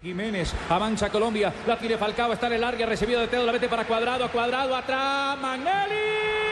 Jiménez, avanza Colombia, la tiene Falcao, está en el área, recibido de Teo, la mete para Cuadrado, Cuadrado, atrás, Magnelli,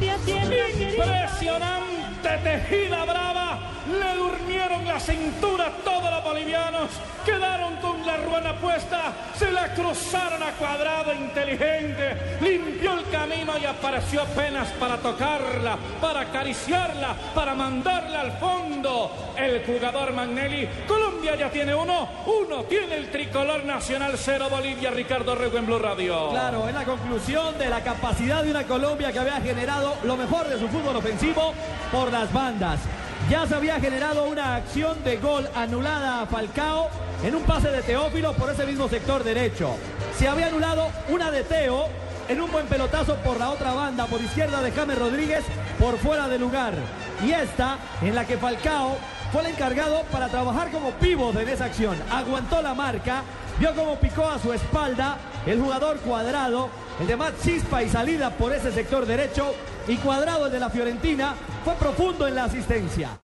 Impresionante tejida brava. Le durmieron la cintura a todos los bolivianos. La puesta. Se la cruzaron a cuadrado inteligente. Limpió el camino y apareció apenas para tocarla, para acariciarla, para mandarla al fondo. El jugador Magnelli. Colombia ya tiene uno. Uno tiene el tricolor nacional cero Bolivia. Ricardo Rego en Blue Radio. Claro, es la conclusión de la capacidad de una Colombia que había generado lo mejor de su fútbol ofensivo por las bandas. Ya se había generado una acción de gol anulada a Falcao en un pase de Teófilo por ese mismo sector derecho. Se había anulado una de Teo en un buen pelotazo por la otra banda, por izquierda de James Rodríguez, por fuera de lugar. Y esta en la que Falcao fue el encargado para trabajar como pívot en esa acción. Aguantó la marca, vio cómo picó a su espalda el jugador cuadrado, el de Matt Chispa y salida por ese sector derecho. Y cuadrado, el de la Fiorentina, fue profundo en la asistencia.